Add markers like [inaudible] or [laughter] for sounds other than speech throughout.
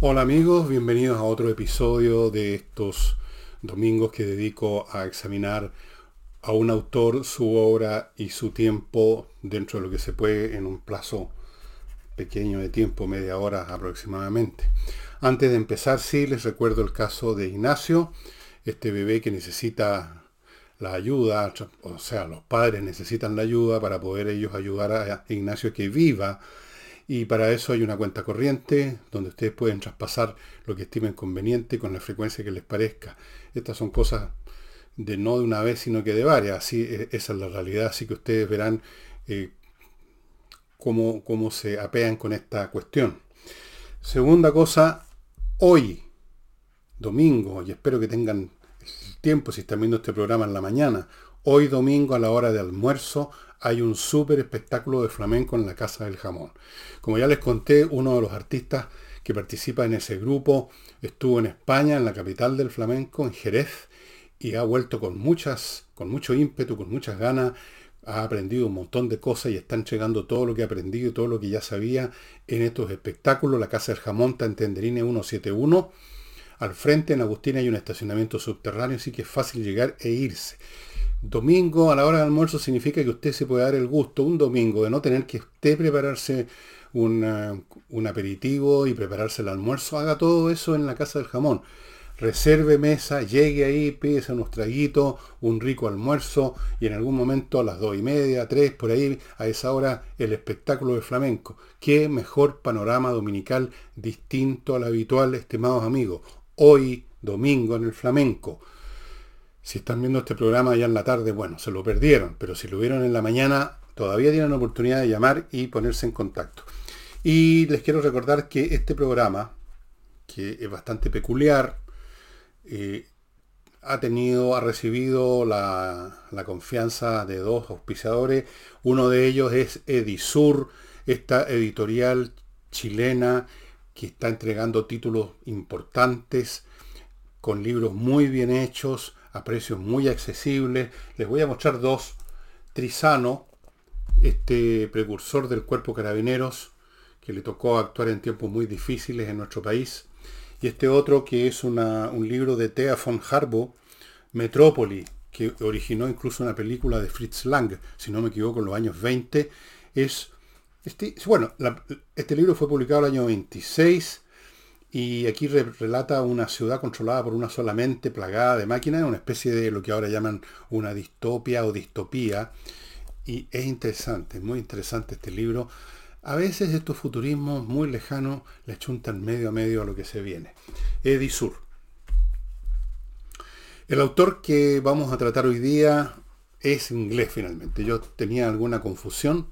Hola amigos, bienvenidos a otro episodio de estos domingos que dedico a examinar a un autor, su obra y su tiempo dentro de lo que se puede en un plazo pequeño de tiempo, media hora aproximadamente. Antes de empezar, sí, les recuerdo el caso de Ignacio, este bebé que necesita la ayuda, o sea, los padres necesitan la ayuda para poder ellos ayudar a Ignacio que viva. Y para eso hay una cuenta corriente donde ustedes pueden traspasar lo que estimen conveniente con la frecuencia que les parezca. Estas son cosas de no de una vez, sino que de varias. Así, e, esa es la realidad. Así que ustedes verán eh, cómo, cómo se apean con esta cuestión. Segunda cosa, hoy, domingo, y espero que tengan tiempo si están viendo este programa en la mañana. Hoy domingo a la hora de almuerzo hay un súper espectáculo de flamenco en la Casa del Jamón. Como ya les conté, uno de los artistas que participa en ese grupo estuvo en España, en la capital del flamenco, en Jerez, y ha vuelto con muchas, con mucho ímpetu, con muchas ganas, ha aprendido un montón de cosas y está entregando todo lo que ha aprendido y todo lo que ya sabía en estos espectáculos. La Casa del Jamón está en Tenderine 171 al frente en Agustina hay un estacionamiento subterráneo, así que es fácil llegar e irse. Domingo a la hora de almuerzo significa que usted se puede dar el gusto un domingo de no tener que usted prepararse un aperitivo y prepararse el almuerzo. Haga todo eso en la casa del jamón. Reserve mesa, llegue ahí, pídese unos traguitos, un rico almuerzo y en algún momento a las dos y media, tres, por ahí, a esa hora, el espectáculo de flamenco. Qué mejor panorama dominical distinto al habitual, estimados amigos hoy domingo en el flamenco. Si están viendo este programa ya en la tarde, bueno, se lo perdieron, pero si lo vieron en la mañana, todavía tienen la oportunidad de llamar y ponerse en contacto. Y les quiero recordar que este programa, que es bastante peculiar, eh, ha tenido, ha recibido la, la, confianza de dos auspiciadores. Uno de ellos es Edisur, esta editorial chilena que está entregando títulos importantes, con libros muy bien hechos, a precios muy accesibles. Les voy a mostrar dos. Trizano, este precursor del cuerpo carabineros, que le tocó actuar en tiempos muy difíciles en nuestro país. Y este otro que es un libro de Thea von Harbo, Metrópoli, que originó incluso una película de Fritz Lang, si no me equivoco, en los años 20, es este, bueno, este libro fue publicado el año 26 y aquí relata una ciudad controlada por una sola mente plagada de máquinas, una especie de lo que ahora llaman una distopia o distopía. Y es interesante, muy interesante este libro. A veces estos futurismos muy lejanos le chuntan medio a medio a lo que se viene. Edisur. El autor que vamos a tratar hoy día es inglés finalmente. Yo tenía alguna confusión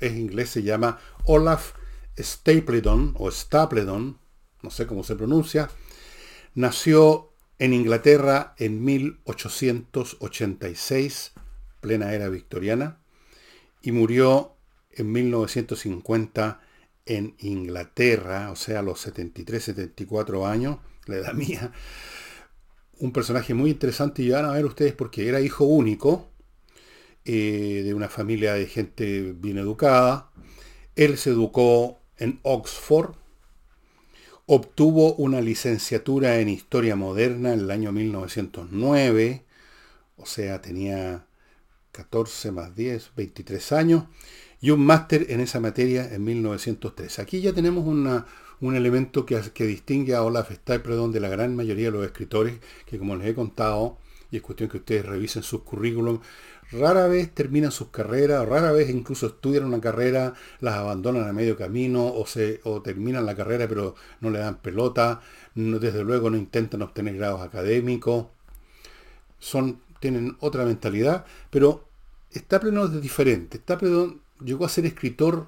es inglés, se llama Olaf Stapledon o Stapledon, no sé cómo se pronuncia, nació en Inglaterra en 1886, plena era victoriana, y murió en 1950 en Inglaterra, o sea, a los 73, 74 años, la edad [laughs] mía. Un personaje muy interesante y van a ver ustedes porque era hijo único, eh, de una familia de gente bien educada. Él se educó en Oxford, obtuvo una licenciatura en Historia Moderna en el año 1909, o sea, tenía 14 más 10, 23 años, y un máster en esa materia en 1903. Aquí ya tenemos un elemento que, que, distingue a Olaf Stapledon de la gran mayoría de los escritores, que como les he contado, y es cuestión que ustedes revisen sus currículums, rara vez terminan sus carreras, rara vez incluso estudian una carrera, las abandonan a medio camino o, se, o terminan la carrera pero no le dan pelota, desde luego no intentan obtener grados académicos, son, tienen otra mentalidad, pero Stapleton es diferente. Stapleton llegó a ser escritor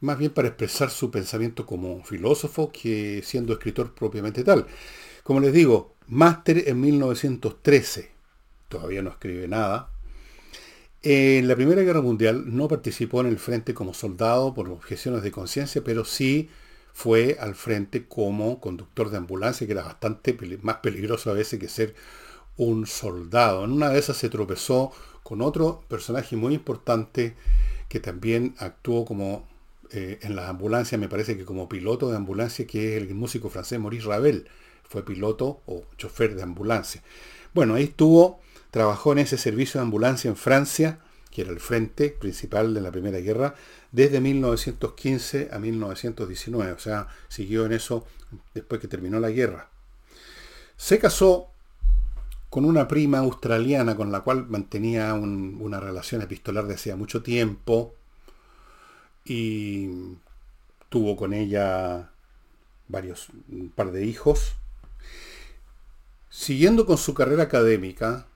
más bien para expresar su pensamiento como filósofo que siendo escritor propiamente tal. Como les digo, máster en 1913. Todavía no escribe nada, en la Primera Guerra Mundial no participó en el frente como soldado por objeciones de conciencia, pero sí fue al frente como conductor de ambulancia, que era bastante más peligroso a veces que ser un soldado. En una de esas se tropezó con otro personaje muy importante que también actuó como eh, en las ambulancias, me parece que como piloto de ambulancia, que es el músico francés Maurice Ravel, fue piloto o chofer de ambulancia. Bueno, ahí estuvo, trabajó en ese servicio de ambulancia en Francia, que era el frente principal de la Primera Guerra, desde 1915 a 1919, o sea, siguió en eso después que terminó la guerra. Se casó con una prima australiana con la cual mantenía una relación epistolar de hacía mucho tiempo y tuvo con ella varios, un par de hijos. Siguiendo con su carrera académica,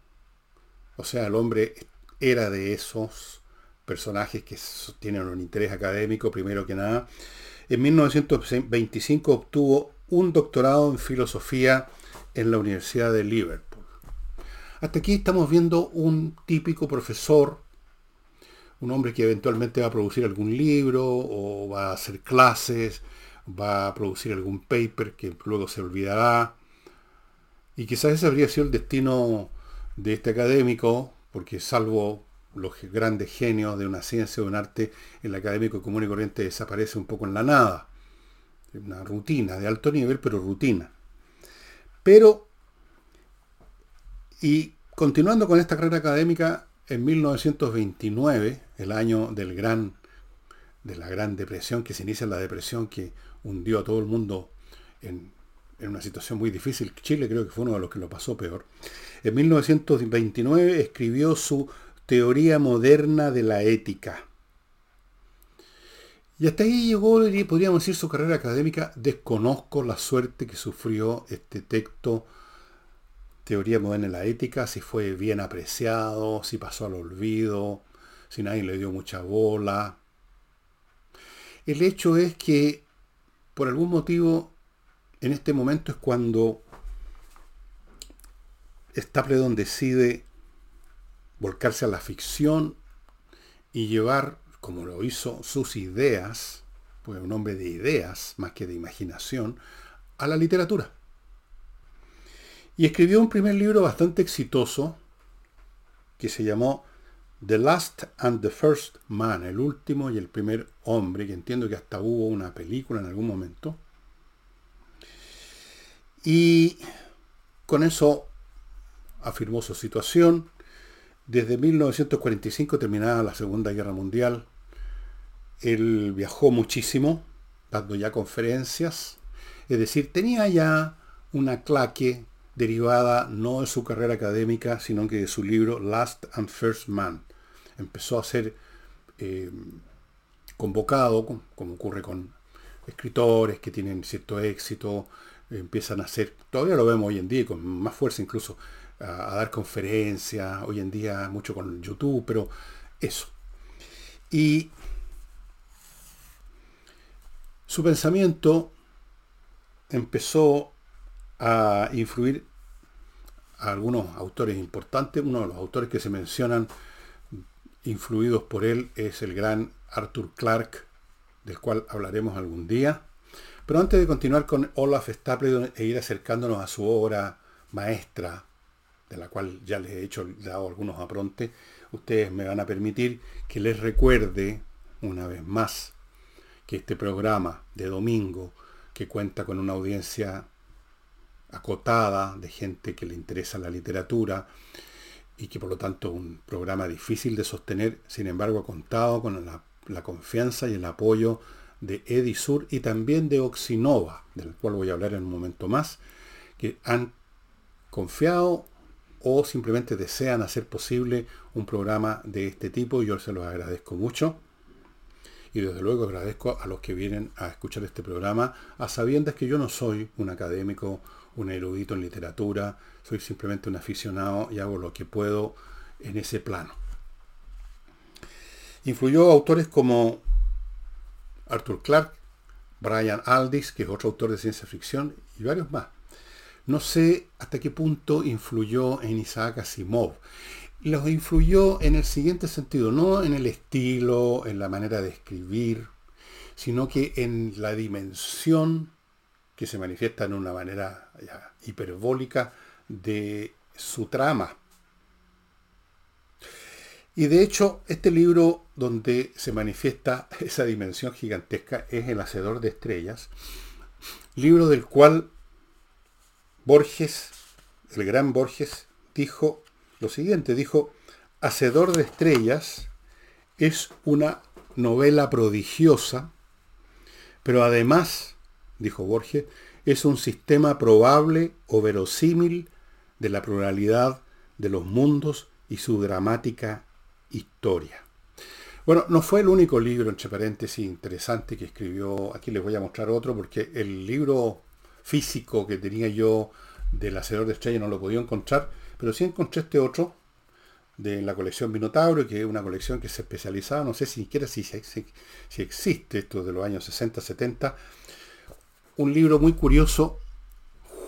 o sea, el hombre era de esos personajes que tienen un interés académico, primero que nada. En 1925 obtuvo un doctorado en filosofía en la Universidad de Liverpool. Hasta aquí estamos viendo un típico profesor, un hombre que eventualmente va a producir algún libro o va a hacer clases, va a producir algún paper que luego se olvidará. Y quizás ese habría sido el destino de este académico, porque salvo los grandes genios de una ciencia o un arte, el académico común y corriente desaparece un poco en la nada. Una rutina de alto nivel, pero rutina. Pero, y continuando con esta carrera académica, en 1929, el año del gran, de la Gran Depresión, que se inicia la depresión que hundió a todo el mundo en, en una situación muy difícil. Chile creo que fue uno de los que lo pasó peor. En 1929 escribió su Teoría Moderna de la Ética. Y hasta ahí llegó, podríamos decir, su carrera académica. Desconozco la suerte que sufrió este texto, Teoría Moderna de la Ética, si fue bien apreciado, si pasó al olvido, si nadie le dio mucha bola. El hecho es que, por algún motivo, en este momento es cuando Stapledon decide volcarse a la ficción y llevar como lo hizo, sus ideas, pues un hombre de ideas más que de imaginación, a la literatura. Y escribió un primer libro bastante exitoso que se llamó The Last and the First Man, el último y el primer hombre, que entiendo que hasta hubo una película en algún momento. Y con eso afirmó su situación. Desde 1945 terminada la Segunda Guerra Mundial, él viajó muchísimo, dando ya conferencias, es decir, tenía ya una claque derivada no de su carrera académica, sino que de su libro Last and First Man. Empezó a ser eh, convocado, como ocurre con escritores que tienen cierto éxito, empiezan a hacer, todavía lo vemos hoy en día, con más fuerza incluso, a, dar conferencias, hoy en día mucho con YouTube, pero eso. Y su pensamiento empezó a influir a algunos autores importantes. Uno de los autores que se mencionan influidos por él es el gran Arthur Clarke, del cual hablaremos algún día. Pero antes de continuar con Olaf Stapledon e ir acercándonos a su obra maestra, de la cual ya les he hecho dado algunos aprontes, ustedes me van a permitir que les recuerde una vez más que este programa de domingo, que cuenta con una audiencia acotada de gente que le interesa la literatura y que por lo tanto un programa difícil de sostener, sin embargo ha contado con la, la confianza y el apoyo de Edisur y también de Oxinova, del cual voy a hablar en un momento más, que han confiado o simplemente desean hacer posible un programa de este tipo. Yo se los agradezco mucho. Y desde luego agradezco a los que vienen a escuchar este programa, a sabiendas que yo no soy un académico, un erudito en literatura, soy simplemente un aficionado y hago lo que puedo en ese plano. Influyó autores como Arthur Clarke, Brian Aldiss, que es otro autor de ciencia ficción, y varios más. No sé hasta qué punto influyó en Isaac Asimov los influyó en el siguiente sentido, no en el estilo, en la manera de escribir, sino que en la dimensión que se manifiesta en una manera hiperbólica de su trama. Y de hecho, este libro donde se manifiesta [laughs] esa dimensión gigantesca es El Hacedor de Estrellas, libro del cual Borges, el gran Borges, dijo lo siguiente, dijo, Hacedor de Estrellas es una novela prodigiosa, pero además, dijo Borges, es un sistema probable o verosímil de la pluralidad de los mundos y su dramática historia. Bueno, no fue el único libro, entre paréntesis, interesante que escribió. Aquí les voy a mostrar otro, porque el libro físico que tenía yo del Hacedor de Estrellas no lo podía encontrar, pero sí encontré este otro de la colección Minotauro, que es una colección que se especializaba, no sé si siquiera si, si, si existe esto de los años 60, 70, un libro muy curioso,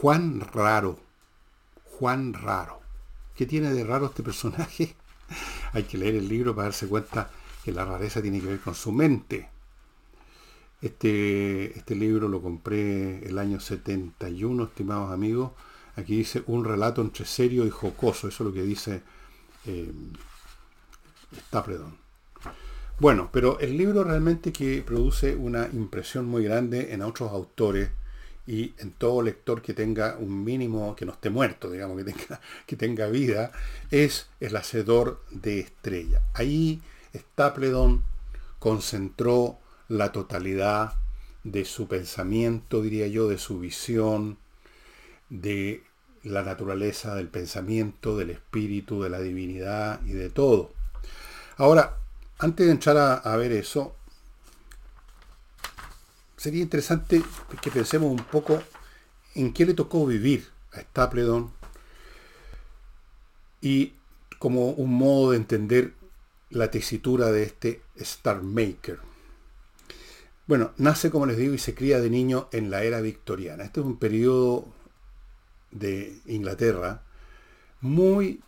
Juan Raro. Juan Raro. ¿Qué tiene de raro este personaje? Hay que leer el libro para darse cuenta que la rareza tiene que ver con su mente. Este, este libro lo compré el año 71, estimados amigos. Aquí dice un relato entre serio y jocoso. Eso es lo que dice eh. Bueno, pero el libro realmente que produce una impresión muy grande en otros autores y en todo lector que tenga un mínimo, que no esté muerto, digamos, que tenga, [laughs] que tenga vida, es el hacedor de estrella. Ahí Stapledon concentró la totalidad de su pensamiento, diría yo, de su visión, de la naturaleza del pensamiento, del espíritu, de la divinidad y de todo. Ahora, antes de entrar a, a ver eso, sería interesante que pensemos un poco en qué le tocó vivir a Stapledon y como un modo de entender la tesitura de este Star Maker. Bueno, nace, como les digo, y se cría de niño en la era victoriana. Este es un periodo de Inglaterra muy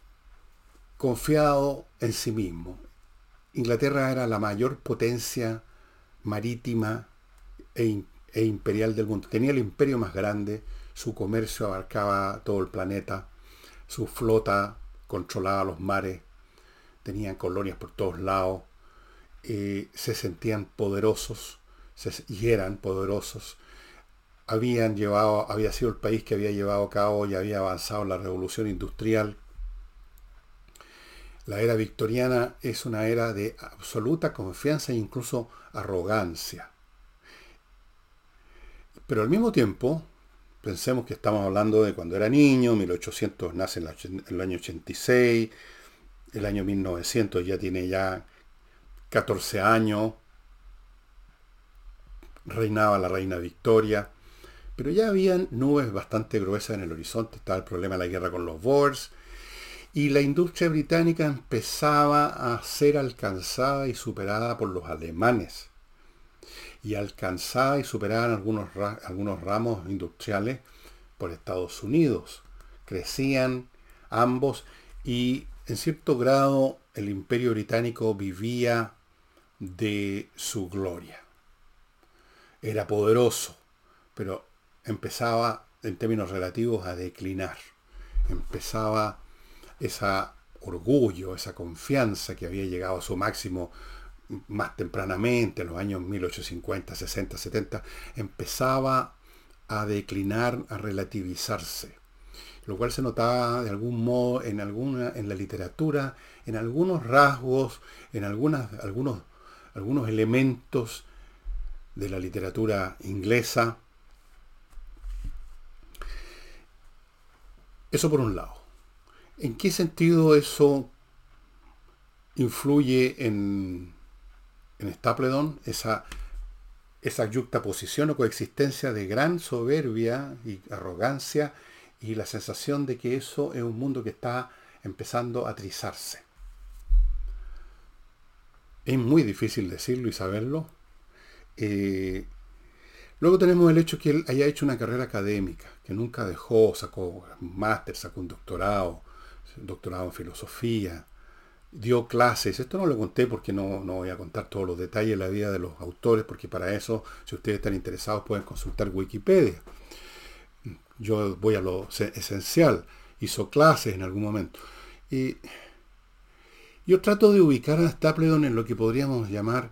confiado en sí mismo. Inglaterra era la mayor potencia marítima e, e, imperial del mundo. Tenía el imperio más grande, su comercio abarcaba todo el planeta, su flota controlaba los mares, tenían colonias por todos lados, se sentían poderosos y eran poderosos. Habían llevado, había sido el país que había llevado a cabo y había avanzado en la revolución industrial. La era victoriana es una era de absoluta confianza e incluso arrogancia. Pero al mismo tiempo, pensemos que estamos hablando de cuando era niño, 1800 nace en el año 86, el año 1900 ya tiene ya 14 años, reinaba la reina Victoria, pero ya habían nubes bastante gruesas en el horizonte, estaba el problema de la guerra con los Boers, y la industria británica empezaba a ser alcanzada y superada por los alemanes y alcanzada y superada algunos, algunos ramos industriales por Estados Unidos. Crecían ambos y en cierto grado el imperio británico vivía de su gloria. Era poderoso, pero empezaba en términos relativos a declinar. Empezaba ese orgullo, esa confianza que había llegado a su máximo más tempranamente, en los años 1850, 60, 70, empezaba a declinar, a relativizarse. Lo cual se notaba de algún modo en, alguna, en la literatura, en algunos rasgos, en algunas, algunos, algunos elementos de la literatura inglesa. Eso por un lado. ¿En qué sentido eso influye en, en Stapledon esa, esa yuxtaposición o coexistencia de gran soberbia y arrogancia y la sensación de que eso es un mundo que está empezando a trizarse. Es muy difícil decirlo y saberlo. Eh, luego tenemos el hecho que él haya hecho una carrera académica, que nunca dejó, sacó un máster, sacó un doctorado, doctorado en filosofía, dio clases. Esto no lo conté porque no, no, voy a contar todos los detalles de la vida de los autores, porque para eso, si ustedes están interesados, pueden consultar Wikipedia. Yo voy a lo esencial. Hizo clases en algún momento. Y, Yo trato de ubicar a Stapledon en lo que podríamos llamar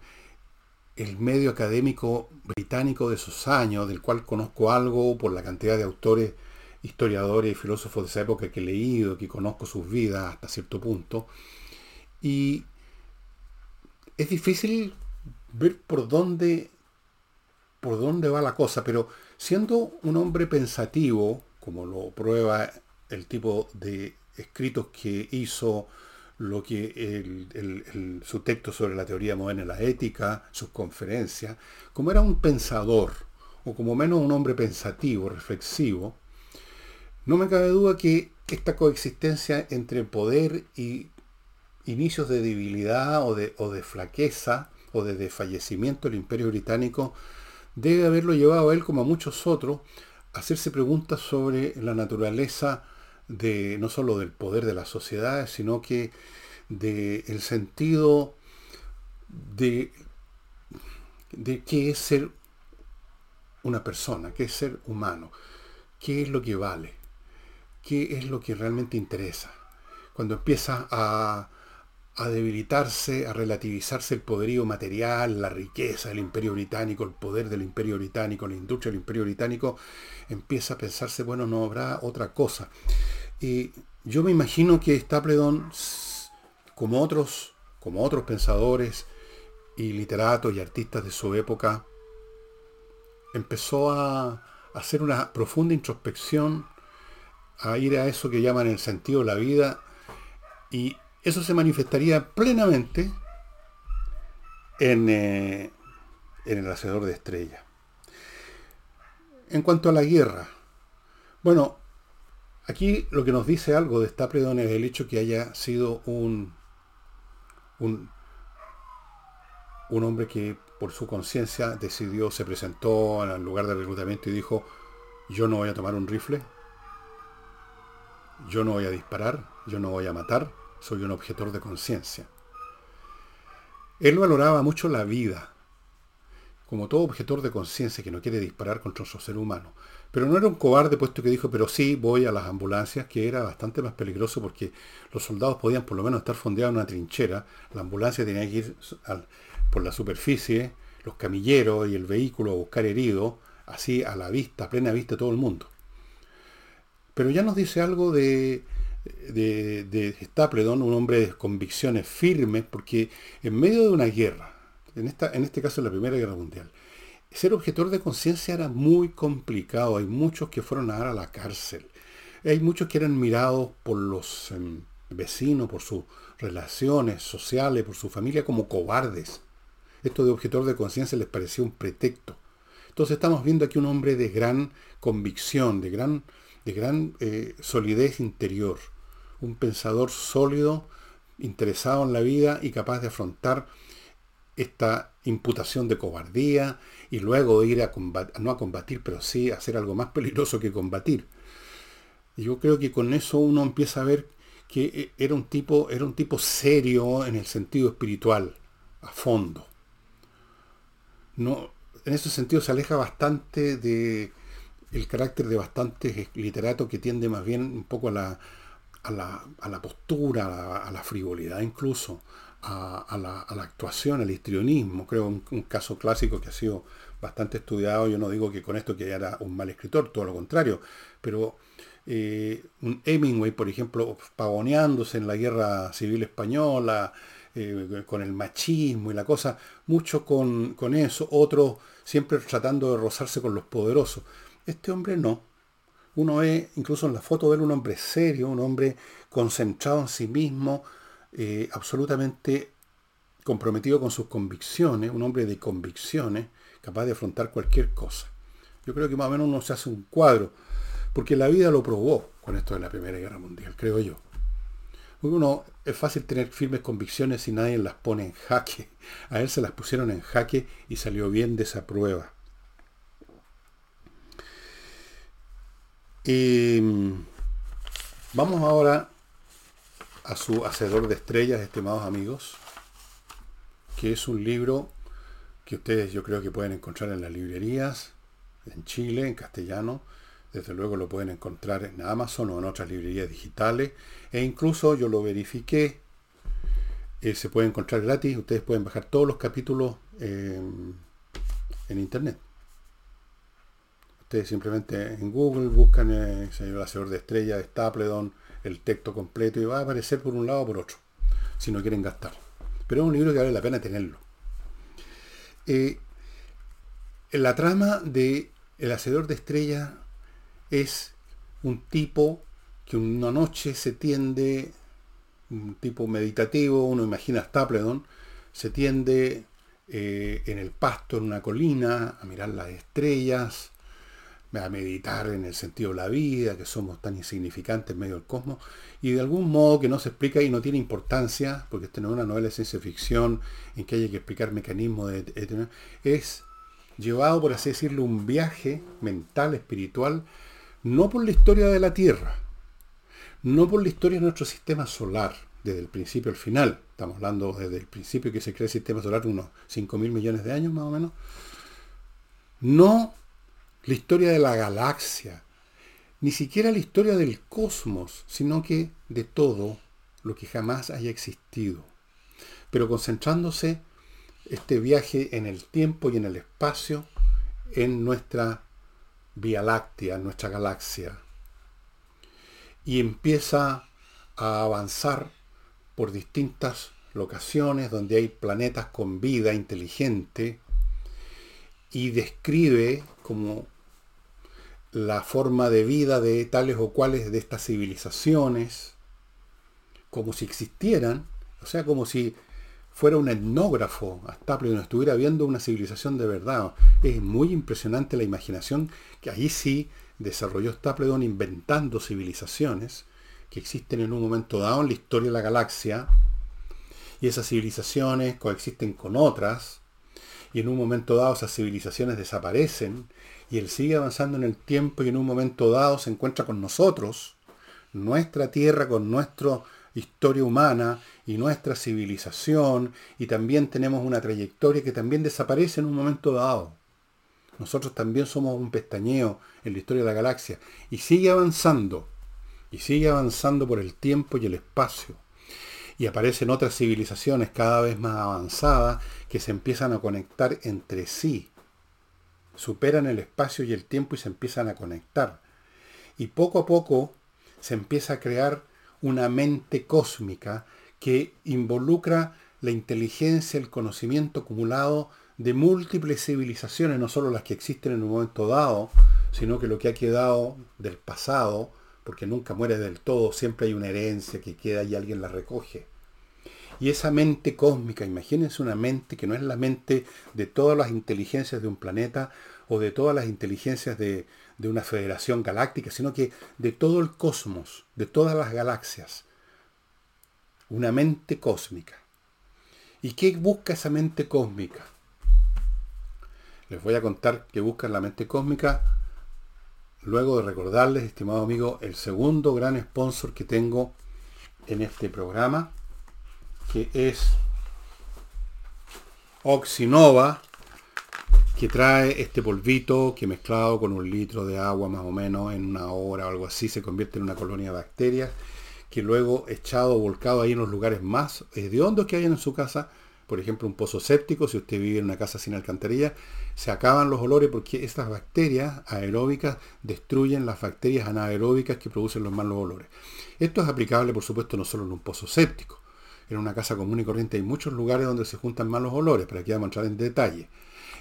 el medio académico británico de esos años, del cual conozco algo por la cantidad de autores, historiadores y filósofos de esa época que he leído, que conozco sus vidas hasta cierto punto. Y es difícil ver por dónde, por dónde va la cosa, pero siendo un hombre pensativo, como lo prueba el tipo de escritos que hizo, lo que su texto sobre la teoría moderna de la ética, sus conferencias, como era un pensador, o como menos un hombre pensativo, reflexivo, no me cabe duda que esta coexistencia entre poder y inicios de debilidad o de, o de flaqueza o de desfallecimiento del imperio británico debe haberlo llevado a él, como a muchos otros, a hacerse preguntas sobre la naturaleza de no solo del poder de las sociedades, sino que del el sentido de, de qué es ser una persona, qué es ser humano, qué es lo que vale, qué es lo que realmente interesa. Cuando empieza a, a debilitarse, a relativizarse el poderío material, la riqueza del imperio británico, el poder del imperio británico, la industria del imperio británico, empieza a pensarse, bueno, no habrá otra cosa. Y yo me imagino que Stapledon, como otros, como otros pensadores y literatos y artistas de su época, empezó a hacer una profunda introspección, a ir a eso que llaman el sentido de la vida y eso se manifestaría plenamente en, eh, en el hacedor de estrellas. En cuanto a la guerra, bueno, aquí lo que nos dice algo de Stapledon es el hecho que haya sido un, un, un hombre que por su conciencia decidió, se presentó al lugar de reclutamiento y dijo, yo no voy a tomar un rifle, yo no voy a disparar, yo no voy a matar, soy un objetor de conciencia. Él valoraba mucho la vida, como todo objetor de conciencia que no quiere disparar contra otro ser humano. Pero no era un cobarde puesto que dijo, pero sí voy a las ambulancias, que era bastante más peligroso porque los soldados podían por lo menos estar fondeados en una trinchera, la ambulancia tenía que ir por la superficie, los camilleros y el vehículo a buscar heridos, así a la vista, a plena vista de todo el mundo. Pero ya nos dice algo de, de, de Stapledon, un hombre de convicciones firmes, porque en medio de una guerra, en, esta, en este caso la Primera Guerra Mundial, ser objetor de conciencia era muy complicado. Hay muchos que fueron a dar a la cárcel. Hay muchos que eran mirados por los em, vecinos, por sus relaciones sociales, por su familia como cobardes. Esto de objetor de conciencia les parecía un pretexto. Entonces estamos viendo aquí un hombre de gran convicción, de gran, de gran eh, solidez interior un pensador sólido, interesado en la vida y capaz de afrontar esta imputación de cobardía y luego ir a combatir, no a combatir, pero sí a hacer algo más peligroso que combatir. Yo creo que con eso uno empieza a ver que eh, era un tipo, era un tipo serio en el sentido espiritual, a fondo. No, en ese sentido se aleja bastante de el carácter de bastantes literatos que tiende más bien un poco a la, a la, postura, a la, frivolidad incluso, a, la, actuación, al histrionismo. Creo un, caso clásico que ha sido bastante estudiado. Yo no digo que con esto que era un mal escritor, todo lo contrario, pero eh, un Hemingway, por ejemplo, pavoneándose en la guerra civil española, eh, con el machismo y la cosa, mucho con, con eso, otros siempre tratando de rozarse con los poderosos. Este hombre no, uno ve, incluso en la foto de él, un hombre serio, un hombre concentrado en sí mismo, eh, absolutamente comprometido con sus convicciones, un hombre de convicciones, capaz de afrontar cualquier cosa. Yo creo que más o menos uno se hace un cuadro, porque la vida lo probó con esto de la Primera Guerra Mundial, creo yo. Uno, es fácil tener firmes convicciones si nadie las pone en jaque. A él se las pusieron en jaque y salió bien de esa prueba. Y mm, vamos ahora a su Hacedor de Estrellas, estimados amigos, que es un libro que ustedes yo creo que pueden encontrar en las librerías, en Chile, en castellano. Desde luego lo pueden encontrar en Amazon o en otras librerías digitales. E incluso yo lo verifiqué. eh, se puede encontrar gratis. Ustedes pueden bajar todos los capítulos en internet. Ustedes simplemente en Google buscan eh, el hacedor de estrella de Stapledon, el texto completo y va a aparecer por un lado o por otro, si no quieren gastar. Pero es un libro que vale la pena tenerlo. Eh, la trama de El hacedor de estrella es un tipo que una noche se tiende un tipo meditativo, uno imagina Stapledon, se tiende eh, en el pasto, en una colina, a mirar las estrellas, a meditar en el sentido de la vida, que somos tan insignificantes en medio del cosmos, y de algún modo que no se explica y no tiene importancia, porque esta no es una novela de ciencia ficción en que haya que explicar mecanismos, de, es llevado, por así decirlo, un viaje mental, espiritual, no por la historia de la Tierra, no por la historia de nuestro sistema solar, desde el principio al final. Estamos hablando desde el principio que se crea el sistema solar, unos 5 mil millones de años más o menos. No la historia de la galaxia, ni siquiera la historia del cosmos, sino que de todo lo que jamás haya existido. Pero concentrándose este viaje en el tiempo y en el espacio en nuestra Vía Láctea, en nuestra galaxia, y empieza a avanzar por distintas locaciones donde hay planetas con vida inteligente y describe como la forma de vida de tales o cuales de estas civilizaciones, como si existieran, o sea, como si fuera un etnógrafo hasta no estuviera viendo una civilización de verdad. Es muy impresionante la imaginación que ahí sí desarrolló Stapledon inventando civilizaciones que existen en un momento dado en la historia de la galaxia, y esas civilizaciones coexisten con otras, y en un momento dado esas civilizaciones desaparecen, y él sigue avanzando en el tiempo y en un momento dado se encuentra con nosotros, nuestra tierra con nuestra historia humana y nuestra civilización, y también tenemos una trayectoria que también desaparece en un momento dado. Nosotros también somos un pestañeo en la historia de la galaxia y sigue avanzando, y sigue avanzando por el tiempo y el espacio. Y aparecen otras civilizaciones cada vez más avanzadas que se empiezan a conectar entre sí. Superan el espacio y el tiempo y se empiezan a conectar. Y poco a poco se empieza a crear una mente cósmica que involucra la inteligencia, el conocimiento acumulado de múltiples civilizaciones, no solo las que existen en un momento dado, sino que lo que ha quedado del pasado, porque nunca muere del todo, siempre hay una herencia que queda y alguien la recoge. Y esa mente cósmica, imagínense una mente que no es la mente de todas las inteligencias de un planeta o de todas las inteligencias de, de una federación galáctica, sino que de todo el cosmos, de todas las galaxias. Una mente cósmica. ¿Y qué busca esa mente cósmica? Les voy a contar qué busca la mente cósmica luego de recordarles, estimado amigo, el segundo gran sponsor que tengo en este programa, que es Oxinova, que trae este polvito que mezclado con un litro de agua más o menos en una hora o algo así se convierte en una colonia de bacterias que luego echado volcado ahí en los lugares más hediondos que hay en su casa por ejemplo, un pozo séptico, si usted vive en una casa sin alcantarilla, se acaban los olores porque estas bacterias aeróbicas destruyen las bacterias anaeróbicas que producen los malos olores. Esto es aplicable, por supuesto, no solo en un pozo séptico. En una casa común y corriente hay muchos lugares donde se juntan malos olores, para que vamos a entrar en detalle.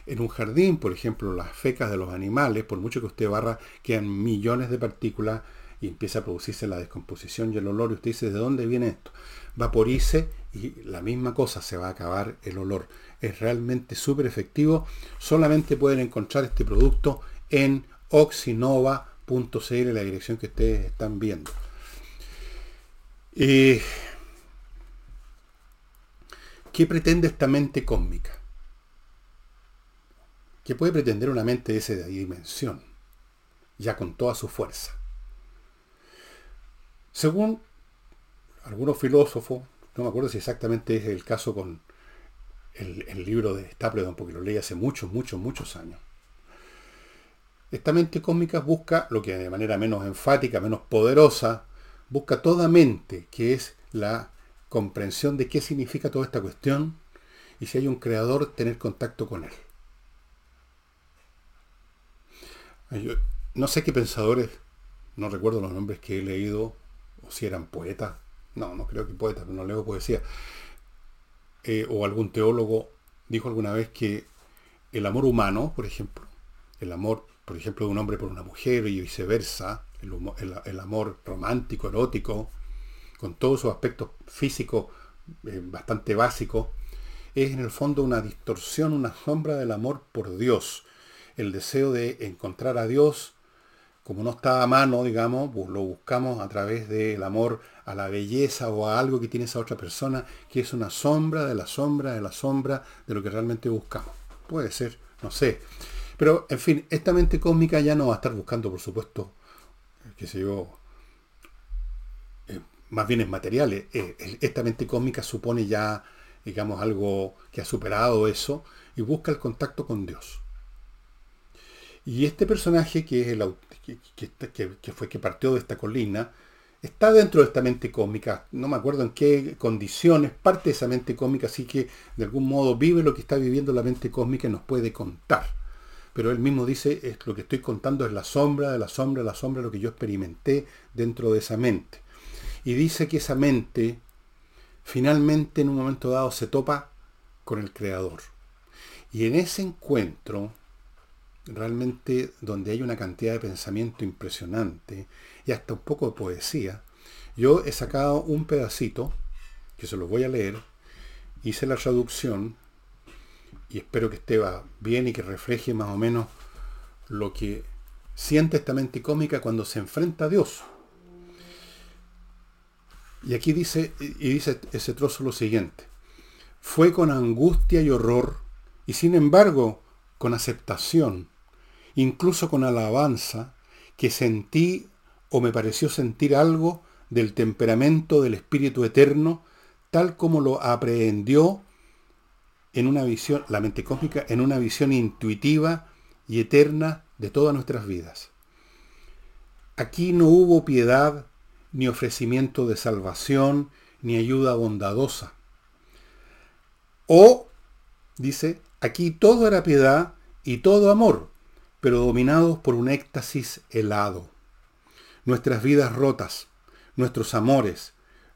En un jardín, por ejemplo, las fecas de los animales, por mucho que usted barra, quedan millones de partículas y empieza a producirse la descomposición y el olor. Y usted dice, ¿de dónde viene esto? Vaporice y la misma cosa se va a acabar el olor. Es realmente súper efectivo. Solamente pueden encontrar este producto en oxinova.cl, la dirección que ustedes están viendo. Eh, ¿Qué pretende esta mente cósmica? ¿Qué puede pretender una mente de esa dimensión? Ya con toda su fuerza. Según algunos filósofos, no me acuerdo si exactamente es el caso con el, libro de Stapledon, porque lo leí hace muchos, muchos, muchos años. Esta mente cósmica busca lo que de manera menos enfática, menos poderosa, busca toda mente, que es la comprensión de qué significa toda esta cuestión y si hay un creador, tener contacto con él. no sé qué pensadores, no recuerdo los nombres que he leído, o si eran poetas, no, no creo que poetas, no leo poesía, eh, o algún teólogo dijo alguna vez que el amor humano, por ejemplo, el amor, por ejemplo, de un hombre por una mujer y viceversa, el, amor romántico, erótico, con todos sus aspectos físicos eh, bastante básicos, es en el fondo una distorsión, una sombra del amor por Dios. El deseo de encontrar a Dios, como no está a mano, digamos, lo buscamos a través del amor a la belleza o a algo que tiene esa otra persona, que es una sombra de la sombra de la sombra de lo que realmente buscamos. Puede ser, no sé. Pero, en fin, esta mente cósmica ya no va a estar buscando, por supuesto, qué sé yo, eh, más bienes materiales. Eh, esta mente cósmica supone ya digamos, algo que ha superado eso, y busca el contacto con Dios. Y este personaje, que, es el, que, fue que partió de esta colina, está dentro de esta mente cómica. No me acuerdo en qué condiciones, parte de esa mente cómica, así que de algún modo vive lo que está viviendo la mente cósmica y nos puede contar. Pero él mismo dice, lo que estoy contando es la sombra de la sombra la sombra, lo que yo experimenté dentro de esa mente. Y dice que esa mente finalmente en un momento dado se topa con el Creador. Y en ese encuentro, realmente donde hay una cantidad de pensamiento impresionante y hasta un poco de poesía, yo he sacado un pedacito, que se lo voy a leer, hice la traducción y espero que esté bien y que refleje más o menos lo que siente esta mente cómica cuando se enfrenta a Dios. Y aquí dice, y dice ese trozo lo siguiente. Fue con angustia y horror, y sin embargo con aceptación, incluso con alabanza, que sentí o me pareció sentir algo del temperamento del Espíritu Eterno, tal como lo aprehendió en una visión, la mente cósmica, en una visión intuitiva y eterna de todas nuestras vidas. Aquí no hubo piedad ni ofrecimiento de salvación, ni ayuda bondadosa. O, dice, aquí todo era piedad y todo amor, pero dominados por un éxtasis helado. Nuestras vidas rotas, nuestros amores,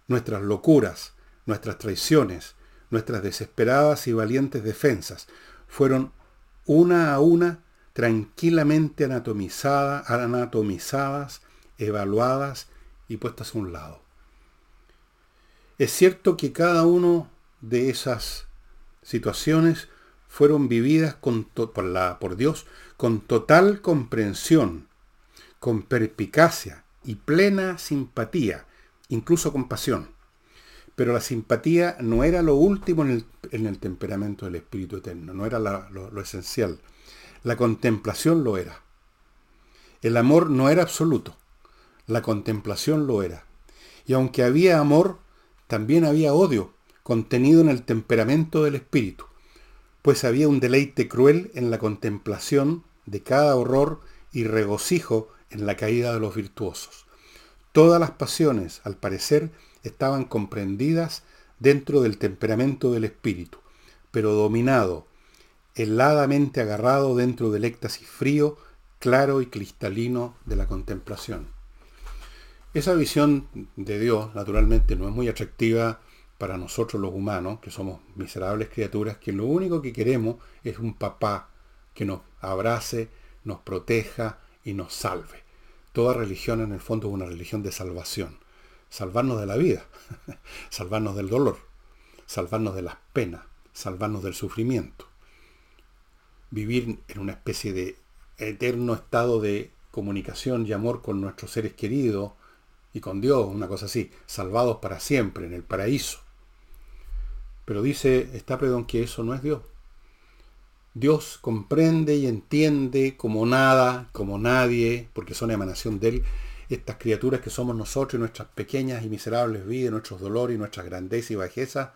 nuestras locuras, nuestras traiciones, nuestras desesperadas y valientes defensas, fueron una a una tranquilamente anatomizadas, anatomizadas, evaluadas y puestas a un lado. Es cierto que cada una de esas situaciones fueron vividas por, Dios con total comprensión, con perspicacia y plena simpatía, incluso compasión. Pero la simpatía no era lo último en el, temperamento del Espíritu Eterno, no era lo esencial. La contemplación lo era. El amor no era absoluto. La contemplación lo era. Y aunque había amor, también había odio, contenido en el temperamento del espíritu, pues había un deleite cruel en la contemplación de cada horror y regocijo en la caída de los virtuosos. Todas las pasiones, al parecer, estaban comprendidas dentro del temperamento del espíritu, pero dominado, heladamente agarrado dentro del éxtasis frío, claro y cristalino de la contemplación. Esa visión de Dios, naturalmente, no es muy atractiva para nosotros los humanos, que somos miserables criaturas, que lo único que queremos es un papá que nos abrace, nos proteja y nos salve. Toda religión en el fondo es una religión de salvación. Salvarnos de la vida, [laughs] salvarnos del dolor, salvarnos de las penas, salvarnos del sufrimiento. Vivir en una especie de eterno estado de comunicación y amor con nuestros seres queridos, y con Dios, una cosa así, salvados para siempre, en el paraíso. Pero dice Stapledon que eso no es Dios. Dios comprende y entiende como nada, como nadie, porque son emanación de Él, estas criaturas que somos nosotros y nuestras pequeñas y miserables vidas, nuestros dolores y nuestras grandezas y bajezas,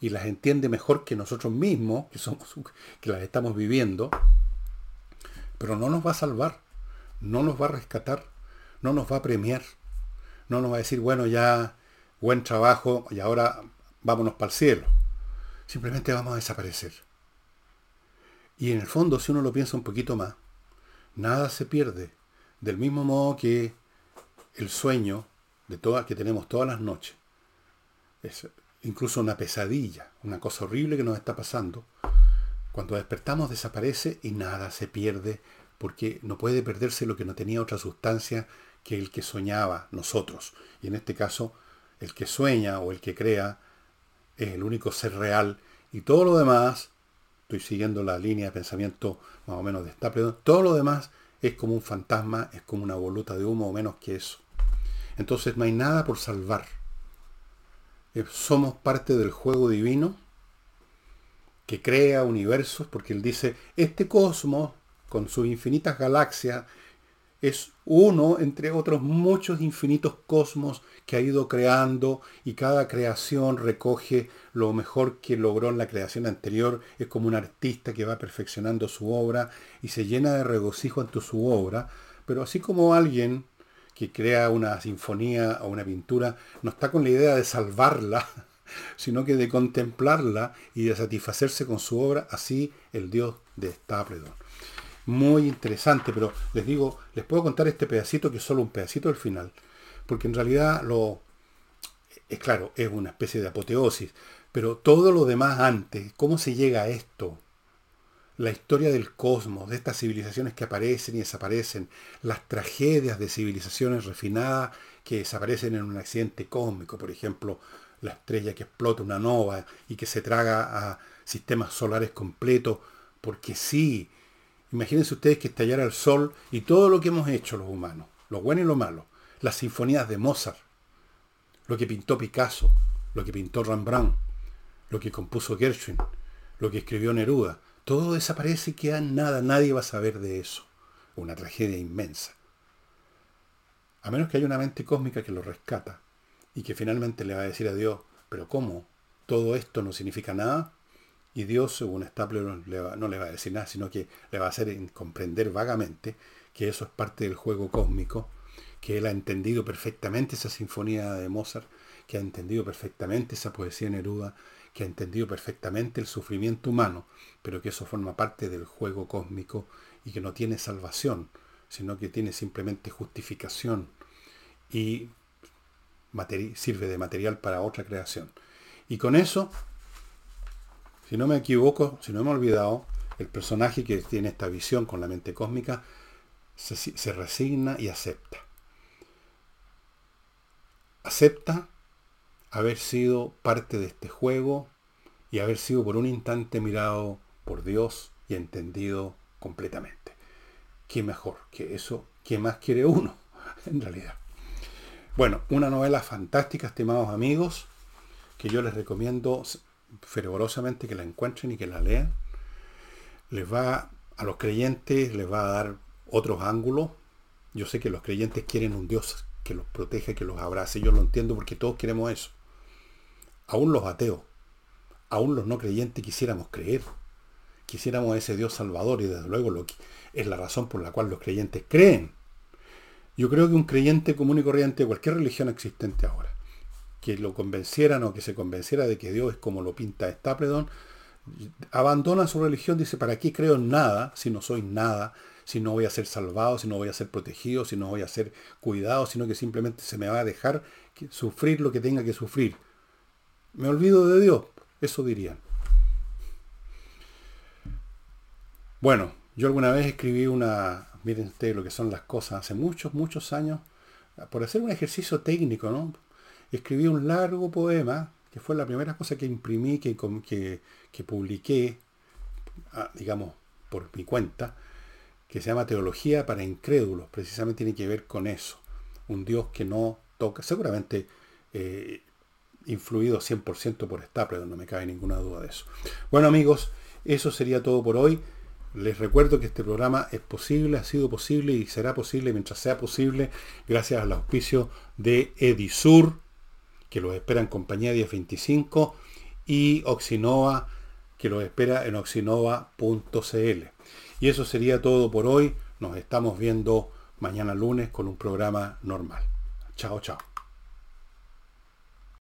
y las entiende mejor que nosotros mismos, que, que las estamos viviendo, pero no nos va a salvar, no nos va a rescatar, no nos va a premiar no nos va a decir, bueno, ya buen trabajo y ahora vámonos para el cielo. Simplemente vamos a desaparecer. Y en el fondo, si uno lo piensa un poquito más, nada se pierde. Del mismo modo que el sueño de todas que tenemos todas las noches es incluso una pesadilla, una cosa horrible que nos está pasando. Cuando despertamos desaparece y nada se pierde porque no puede perderse lo que no tenía otra sustancia que el que soñaba nosotros. Y en este caso, el que sueña o el que crea es el único ser real y todo lo demás, estoy siguiendo la línea de pensamiento más o menos de Stapleton, todo lo demás es como un fantasma, es como una voluta de humo o menos que eso. Entonces no hay nada por salvar. Eh, somos parte del juego divino que crea universos, porque él dice, este cosmos, con sus infinitas galaxias, es uno entre otros muchos infinitos cosmos que ha ido creando y cada creación recoge lo mejor que logró en la creación anterior. Es como un artista que va perfeccionando su obra y se llena de regocijo ante su obra. Pero así como alguien que crea una sinfonía o una pintura no está con la idea de salvarla, [laughs] sino que de contemplarla y de satisfacerse con su obra, así el Dios de Stapledon muy interesante, pero les digo, les puedo contar este pedacito que es solo un pedacito del final, porque en realidad lo es claro, es una especie de apoteosis, pero todo lo demás antes, cómo se llega a esto, la historia del cosmos, de estas civilizaciones que aparecen y desaparecen, las tragedias de civilizaciones refinadas que desaparecen en un accidente cósmico, por ejemplo, la estrella que explota una nova y que se traga a sistemas solares completos, porque sí, Imagínense ustedes que estallara el sol y todo lo que hemos hecho los humanos, lo bueno y lo malo, las sinfonías de Mozart, lo que pintó Picasso, lo que pintó Rembrandt, lo que compuso Gershwin, lo que escribió Neruda, todo desaparece y queda nada, nadie va a saber de eso. Una tragedia inmensa. A menos que haya una mente cósmica que lo rescata y que finalmente le va a decir a Dios, pero ¿cómo? ¿Todo esto no significa nada? Y Dios, según Stapler, no le va a decir nada, sino que le va a hacer comprender vagamente que eso es parte del juego cósmico, que él ha entendido perfectamente esa sinfonía de Mozart, que ha entendido perfectamente esa poesía Neruda, que ha entendido perfectamente el sufrimiento humano, pero que eso forma parte del juego cósmico y que no tiene salvación, sino que tiene simplemente justificación y sirve de material para otra creación. Y con eso si no me equivoco, si no me he olvidado, el personaje que tiene esta visión con la mente cósmica se, resigna y acepta. Acepta haber sido parte de este juego y haber sido por un instante mirado por Dios y entendido completamente. ¿Qué mejor que eso? ¿Qué más quiere uno? [laughs] En realidad. Bueno, una novela fantástica, estimados amigos, que yo les recomiendo fervorosamente que la encuentren y que la lean. Les va, a los creyentes les va a dar otros ángulos. Yo sé que los creyentes quieren un Dios que los proteja, que los abrace. Yo lo entiendo porque todos queremos eso. Aún los ateos, aún los no creyentes quisiéramos creer. Quisiéramos ese Dios salvador y desde luego lo es la razón por la cual los creyentes creen. Yo creo que un creyente común y corriente de cualquier religión existente ahora que lo convencieran o que se convenciera de que Dios es como lo pinta Stapledon, abandona su religión, dice, ¿para qué creo en nada si no soy nada? Si no voy a ser salvado, si no voy a ser protegido, si no voy a ser cuidado, sino que simplemente se me va a dejar sufrir lo que tenga que sufrir. Me olvido de Dios, eso dirían. Bueno, yo alguna vez escribí una, miren ustedes lo que son las cosas, hace muchos, muchos años, por hacer un ejercicio técnico, ¿no? escribí un largo poema, que fue la primera cosa que imprimí, que, que, publiqué, ah, digamos, por mi cuenta, que se llama Teología para Incrédulos. Precisamente tiene que ver con eso. Un Dios que no toca, seguramente eh, influido 100% por Stapleton, no me cabe ninguna duda de eso. Bueno amigos, eso sería todo por hoy. Les recuerdo que este programa es posible, ha sido posible y será posible mientras sea posible gracias al auspicio de Edisur, que los espera en compañía 1025 y Oxinova, que los espera en oxinova.cl. Y eso sería todo por hoy. Nos estamos viendo mañana lunes con un programa normal. Chao, chao.